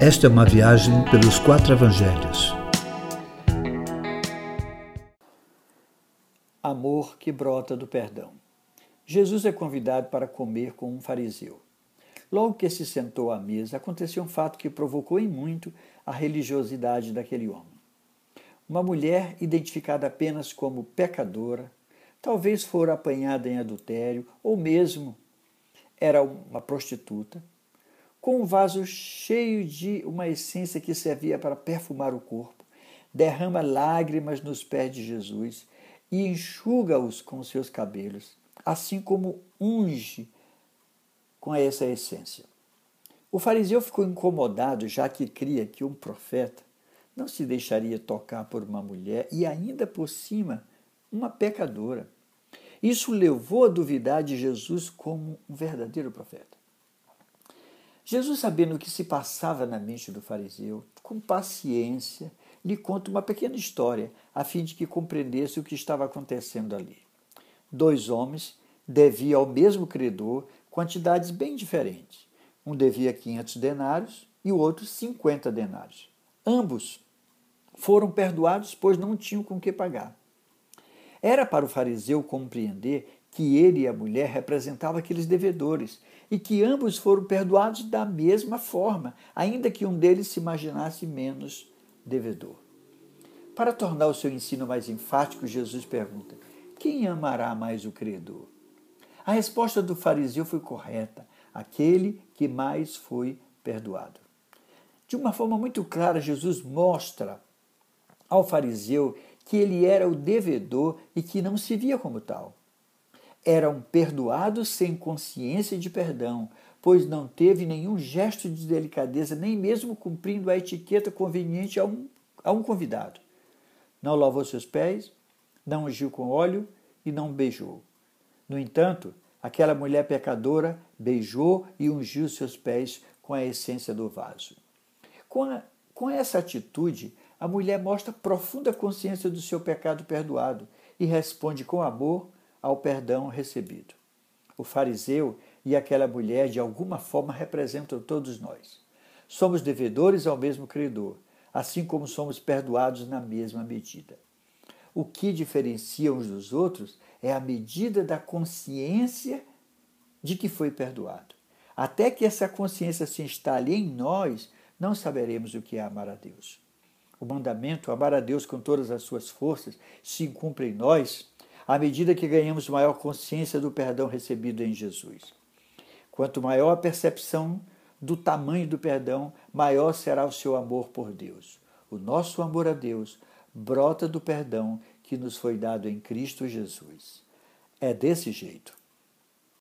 Esta é uma viagem pelos quatro evangelhos. Amor que brota do perdão. Jesus é convidado para comer com um fariseu. Logo que se sentou à mesa, aconteceu um fato que provocou em muito a religiosidade daquele homem. Uma mulher identificada apenas como pecadora, talvez fora apanhada em adultério ou mesmo era uma prostituta, com um vaso cheio de uma essência que servia para perfumar o corpo, derrama lágrimas nos pés de Jesus e enxuga-os com seus cabelos, assim como unge com essa essência. O fariseu ficou incomodado, já que cria que um profeta não se deixaria tocar por uma mulher e ainda por cima uma pecadora. Isso levou a duvidar de Jesus como um verdadeiro profeta. Jesus, sabendo o que se passava na mente do fariseu, com paciência, lhe conta uma pequena história, a fim de que compreendesse o que estava acontecendo ali. Dois homens deviam ao mesmo credor quantidades bem diferentes. Um devia 500 denários e o outro 50 denários. Ambos foram perdoados, pois não tinham com que pagar. Era para o fariseu compreender que ele e a mulher representavam aqueles devedores e que ambos foram perdoados da mesma forma, ainda que um deles se imaginasse menos devedor. Para tornar o seu ensino mais enfático, Jesus pergunta: Quem amará mais o credor? A resposta do fariseu foi correta: aquele que mais foi perdoado. De uma forma muito clara, Jesus mostra ao fariseu que ele era o devedor e que não se via como tal. Era um perdoado sem consciência de perdão, pois não teve nenhum gesto de delicadeza, nem mesmo cumprindo a etiqueta conveniente a um, a um convidado. Não lavou seus pés, não ungiu com óleo e não beijou. No entanto, aquela mulher pecadora beijou e ungiu seus pés com a essência do vaso. Com, a, com essa atitude, a mulher mostra profunda consciência do seu pecado perdoado e responde com amor ao perdão recebido. O fariseu e aquela mulher, de alguma forma, representam todos nós. Somos devedores ao mesmo credor, assim como somos perdoados na mesma medida. O que diferencia uns dos outros é a medida da consciência de que foi perdoado. Até que essa consciência se instale em nós, não saberemos o que é amar a Deus. O mandamento, amar a Deus com todas as suas forças, se cumpre em nós à medida que ganhamos maior consciência do perdão recebido em Jesus. Quanto maior a percepção do tamanho do perdão, maior será o seu amor por Deus. O nosso amor a Deus brota do perdão que nos foi dado em Cristo Jesus. É desse jeito.